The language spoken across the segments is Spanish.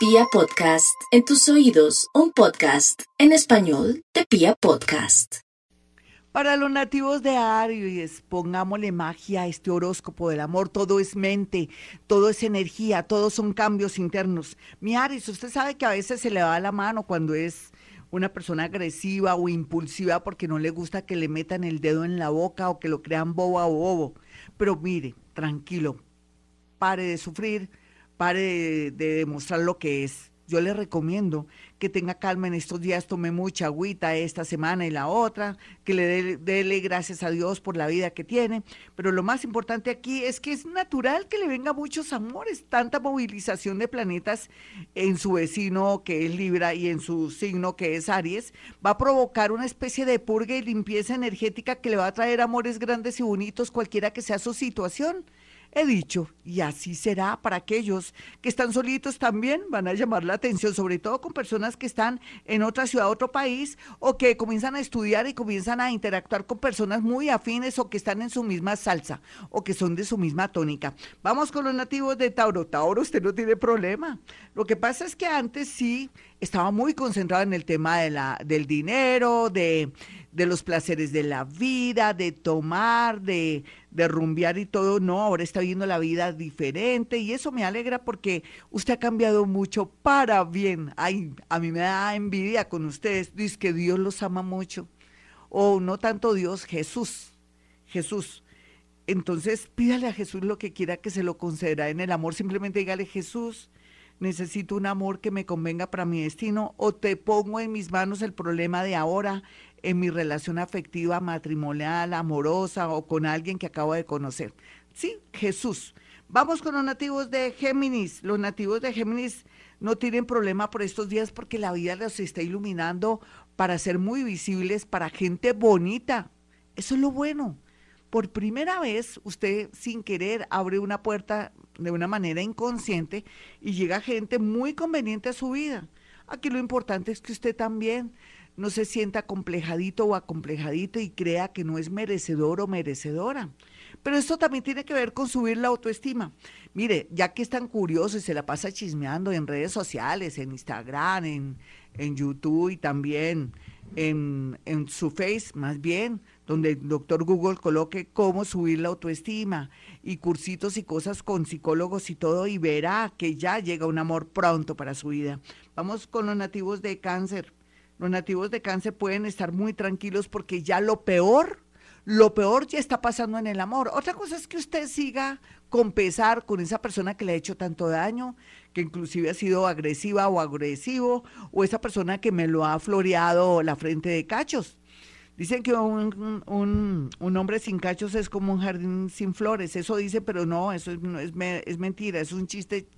Pia Podcast, en tus oídos, un podcast en español de Pia Podcast. Para los nativos de Aries, pongámosle magia a este horóscopo del amor. Todo es mente, todo es energía, todos son cambios internos. Mi Aries, usted sabe que a veces se le va la mano cuando es una persona agresiva o impulsiva porque no le gusta que le metan el dedo en la boca o que lo crean boba o bobo. Pero mire, tranquilo, pare de sufrir, pare de, demostrar lo que es. Yo le recomiendo que tenga calma en estos días, tome mucha agüita esta semana y la otra, que le dé gracias a Dios por la vida que tiene. Pero lo más importante aquí es que es natural que le venga muchos amores, tanta movilización de planetas en su vecino que es Libra y en su signo que es Aries, va a provocar una especie de purga y limpieza energética que le va a traer amores grandes y bonitos cualquiera que sea su situación. He dicho, y así será para aquellos que están solitos también, van a llamar la atención, sobre todo con personas que están en otra ciudad, otro país, o que comienzan a estudiar y comienzan a interactuar con personas muy afines o que están en su misma salsa o que son de su misma tónica. Vamos con los nativos de Tauro. Tauro, usted no tiene problema. Lo que pasa es que antes sí estaba muy concentrado en el tema de la, del dinero, de de los placeres de la vida, de tomar, de, de rumbear y todo. No, ahora está viendo la vida diferente y eso me alegra porque usted ha cambiado mucho para bien. Ay, a mí me da envidia con ustedes. Dice que Dios los ama mucho. O no tanto Dios, Jesús. Jesús. Entonces pídale a Jesús lo que quiera que se lo conceda en el amor. Simplemente dígale, Jesús, necesito un amor que me convenga para mi destino o te pongo en mis manos el problema de ahora en mi relación afectiva, matrimonial, amorosa o con alguien que acabo de conocer. Sí, Jesús. Vamos con los nativos de Géminis. Los nativos de Géminis no tienen problema por estos días porque la vida los está iluminando para ser muy visibles para gente bonita. Eso es lo bueno. Por primera vez, usted sin querer abre una puerta de una manera inconsciente y llega gente muy conveniente a su vida. Aquí lo importante es que usted también no se sienta complejadito o acomplejadito y crea que no es merecedor o merecedora. Pero esto también tiene que ver con subir la autoestima. Mire, ya que es tan curioso y se la pasa chismeando en redes sociales, en Instagram, en, en YouTube y también en, en su Face, más bien, donde el doctor Google coloque cómo subir la autoestima y cursitos y cosas con psicólogos y todo, y verá que ya llega un amor pronto para su vida. Vamos con los nativos de cáncer los nativos de cáncer pueden estar muy tranquilos porque ya lo peor, lo peor ya está pasando en el amor. Otra cosa es que usted siga con pesar con esa persona que le ha hecho tanto daño, que inclusive ha sido agresiva o agresivo, o esa persona que me lo ha floreado la frente de cachos. Dicen que un, un, hombre sin cachos es como un jardín sin flores. Eso dice, pero no, eso es, es, es mentira, es un chiste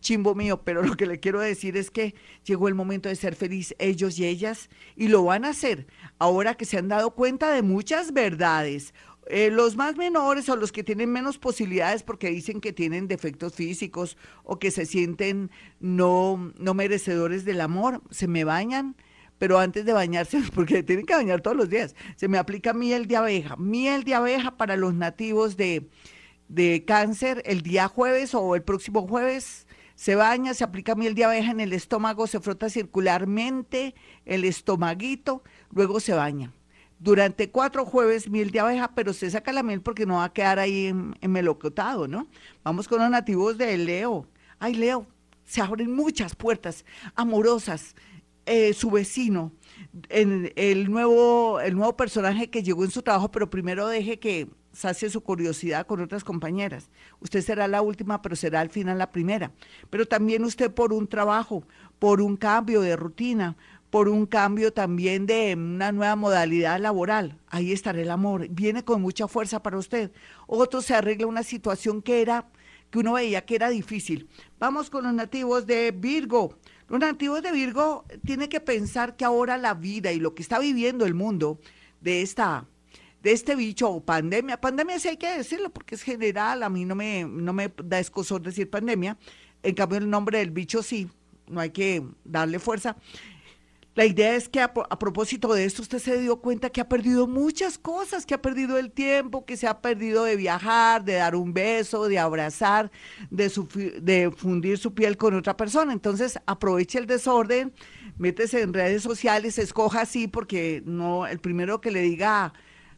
chimbo mío, pero lo que le quiero decir es que llegó el momento de ser feliz ellos y ellas y lo van a hacer ahora que se han dado cuenta de muchas verdades. Eh, los más menores o los que tienen menos posibilidades porque dicen que tienen defectos físicos o que se sienten no, no merecedores del amor, se me bañan, pero antes de bañarse, porque tienen que bañar todos los días, se me aplica miel de abeja, miel de abeja para los nativos de, de cáncer el día jueves o el próximo jueves se baña, se aplica miel de abeja en el estómago, se frota circularmente el estomaguito, luego se baña. Durante cuatro jueves miel de abeja, pero se saca la miel porque no va a quedar ahí melocotado, ¿no? Vamos con los nativos de Leo. Ay, Leo, se abren muchas puertas amorosas. Eh, su vecino, el, nuevo, el nuevo personaje que llegó en su trabajo, pero primero deje que sacie su curiosidad con otras compañeras. Usted será la última, pero será al final la primera. Pero también usted por un trabajo, por un cambio de rutina, por un cambio también de una nueva modalidad laboral. Ahí estará el amor. Viene con mucha fuerza para usted. Otro se arregla una situación que era que uno veía que era difícil. Vamos con los nativos de Virgo. Los nativos de Virgo tienen que pensar que ahora la vida y lo que está viviendo el mundo de esta de este bicho o pandemia. Pandemia sí hay que decirlo porque es general, a mí no me, no me da escosor decir pandemia. En cambio, el nombre del bicho sí, no hay que darle fuerza. La idea es que a, propósito de esto usted se dio cuenta que ha perdido muchas cosas, que ha perdido el tiempo, que se ha perdido de viajar, de dar un beso, de abrazar, de, de fundir su piel con otra persona. Entonces aproveche el desorden, métese en redes sociales, escoja así porque no el primero que le diga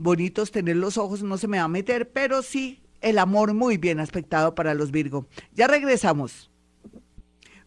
bonitos tener los ojos no se me va a meter, pero sí el amor muy bien aspectado para los Virgo. Ya regresamos.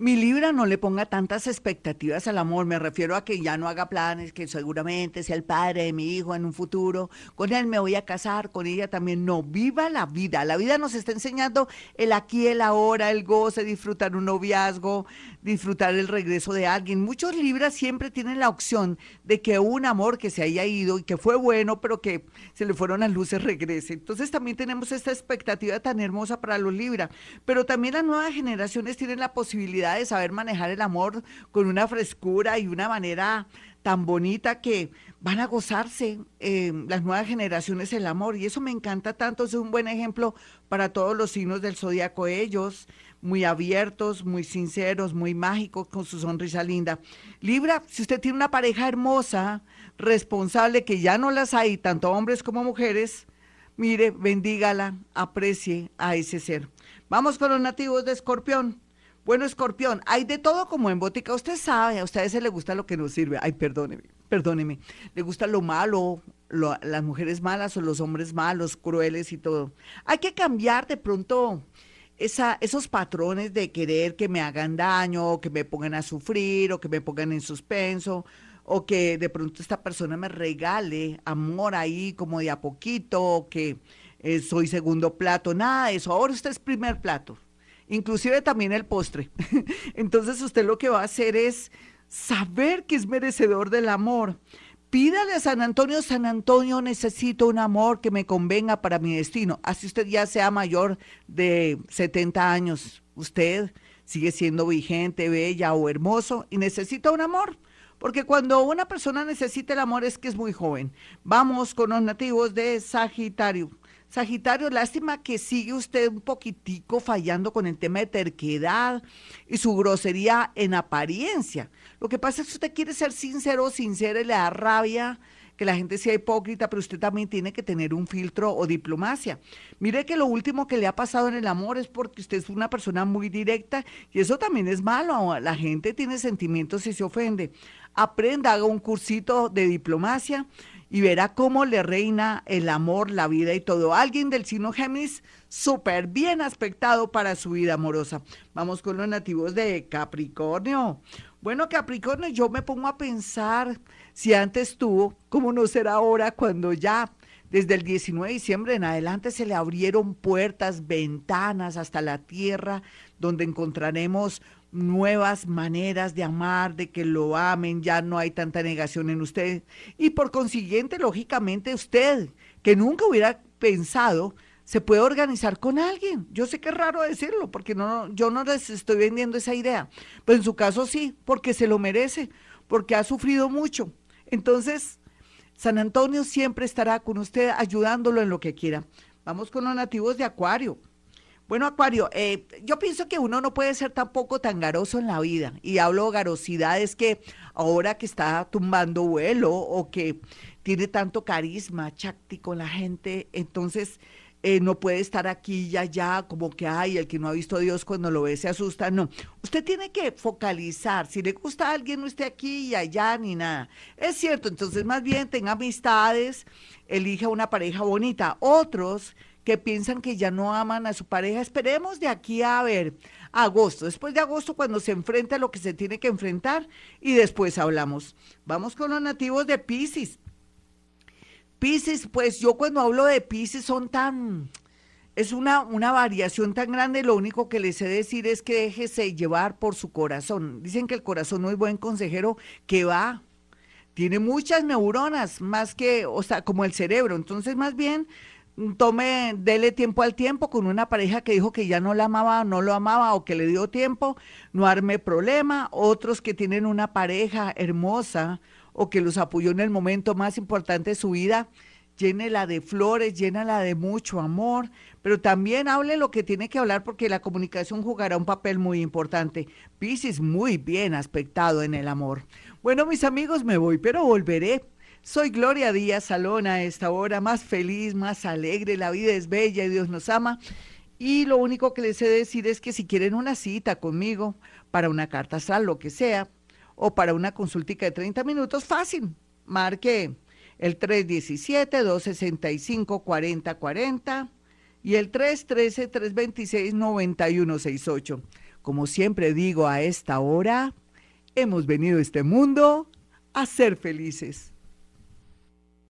Mi Libra no le ponga tantas expectativas al amor, me refiero a que ya no haga planes, que seguramente sea el padre de mi hijo en un futuro, con él me voy a casar, con ella también, no, viva la vida, la vida nos está enseñando el aquí, el ahora, el goce, disfrutar un noviazgo, disfrutar el regreso de alguien. Muchos Libras siempre tienen la opción de que un amor que se haya ido y que fue bueno, pero que se le fueron las luces regrese. Entonces también tenemos esta expectativa tan hermosa para los Libra, pero también las nuevas generaciones tienen la posibilidad de saber manejar el amor con una frescura y una manera tan bonita que van a gozarse eh, las nuevas generaciones el amor. Y eso me encanta tanto, es un buen ejemplo para todos los signos del zodiaco. Ellos, muy abiertos, muy sinceros, muy mágicos, con su sonrisa linda. Libra, si usted tiene una pareja hermosa, responsable, que ya no las hay, tanto hombres como mujeres, mire, bendígala, aprecie a ese ser. Vamos con los nativos de Escorpión. Bueno, escorpión, hay de todo como en botica. Usted sabe, a ustedes se le gusta lo que nos sirve. Ay, perdóneme, perdóneme. Le gusta lo malo, las mujeres malas o los hombres malos, crueles y todo. Hay que cambiar de pronto esa, esos patrones de querer que me hagan daño, o que me pongan a sufrir, o que me pongan en suspenso, o que de pronto esta persona me regale amor ahí como de a poquito, o que eh, soy segundo plato. Nada de eso. Ahora usted es primer plato inclusive también el postre. Entonces usted lo que va a hacer es saber que es merecedor del amor. Pídale a San Antonio, San Antonio, necesito un amor que me convenga para mi destino. Así usted ya sea mayor de 70 años, usted sigue siendo vigente, bella o hermoso y necesita un amor. Porque cuando una persona necesita el amor es que es muy joven. Vamos con los nativos de Sagitario. Sagitario, lástima que sigue usted un poquitico fallando con el tema de terquedad y su grosería en apariencia. Lo que pasa es que usted quiere ser sincero, sincero y le da rabia que la gente sea hipócrita, pero usted también tiene que tener un filtro o diplomacia. Mire que lo último que le ha pasado en el amor es porque usted es una persona muy directa y eso también es malo. La gente tiene sentimientos y se ofende. Aprenda, haga un cursito de diplomacia y verá cómo le reina el amor, la vida y todo. Alguien del signo Géminis súper bien aspectado para su vida amorosa. Vamos con los nativos de Capricornio. Bueno, Capricornio, yo me pongo a pensar si antes tuvo, ¿cómo no será ahora cuando ya desde el 19 de diciembre en adelante se le abrieron puertas, ventanas hasta la tierra, donde encontraremos nuevas maneras de amar, de que lo amen, ya no hay tanta negación en usted. Y por consiguiente, lógicamente, usted, que nunca hubiera pensado, se puede organizar con alguien. Yo sé que es raro decirlo, porque no, yo no les estoy vendiendo esa idea, pero en su caso sí, porque se lo merece, porque ha sufrido mucho. Entonces, San Antonio siempre estará con usted ayudándolo en lo que quiera. Vamos con los nativos de Acuario. Bueno, Acuario, eh, yo pienso que uno no puede ser tampoco tan garoso en la vida. Y hablo garosidad, es que ahora que está tumbando vuelo o que tiene tanto carisma cháctico en la gente, entonces eh, no puede estar aquí y allá como que, ay, el que no ha visto a Dios cuando lo ve se asusta. No, usted tiene que focalizar. Si le gusta a alguien, no esté aquí y allá ni nada. Es cierto, entonces más bien tenga amistades, elija una pareja bonita. Otros que piensan que ya no aman a su pareja. Esperemos de aquí a ver agosto, después de agosto cuando se enfrenta a lo que se tiene que enfrentar y después hablamos. Vamos con los nativos de Pisces. Pisces, pues yo cuando hablo de Pisces son tan es una, una variación tan grande, lo único que les sé decir es que déjese llevar por su corazón. Dicen que el corazón no es buen consejero, que va, tiene muchas neuronas, más que, o sea, como el cerebro. Entonces, más bien, tome, dele tiempo al tiempo con una pareja que dijo que ya no la amaba, no lo amaba o que le dio tiempo, no arme problema. Otros que tienen una pareja hermosa o que los apoyó en el momento más importante de su vida, llénela de flores, llénala de mucho amor, pero también hable lo que tiene que hablar porque la comunicación jugará un papel muy importante. Piscis muy bien aspectado en el amor. Bueno, mis amigos, me voy, pero volveré. Soy Gloria Díaz Salón a esta hora, más feliz, más alegre, la vida es bella y Dios nos ama. Y lo único que les de decir es que si quieren una cita conmigo para una carta astral, lo que sea, o para una consultica de 30 minutos, fácil. Marque el 317-265-4040 y el 313-326-9168. Como siempre digo a esta hora, hemos venido a este mundo a ser felices.